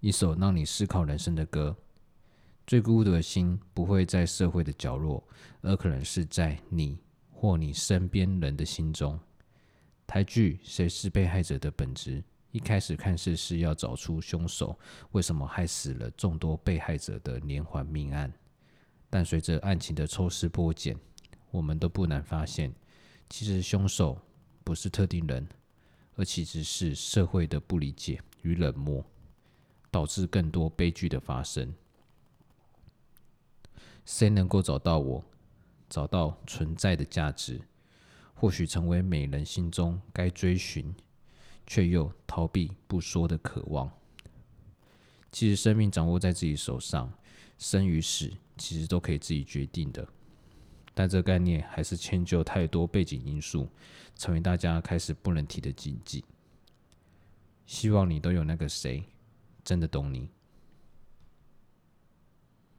一首让你思考人生的歌。最孤独的心不会在社会的角落，而可能是在你或你身边人的心中。台剧《谁是被害者》的本质，一开始看似是要找出凶手为什么害死了众多被害者的连环命案，但随着案情的抽丝剥茧，我们都不难发现，其实凶手不是特定人，而其实是社会的不理解与冷漠，导致更多悲剧的发生。谁能够找到我，找到存在的价值，或许成为每人心中该追寻却又逃避不说的渴望。其实生命掌握在自己手上，生与死其实都可以自己决定的。但这概念还是迁就太多背景因素，成为大家开始不能提的禁忌。希望你都有那个谁，真的懂你。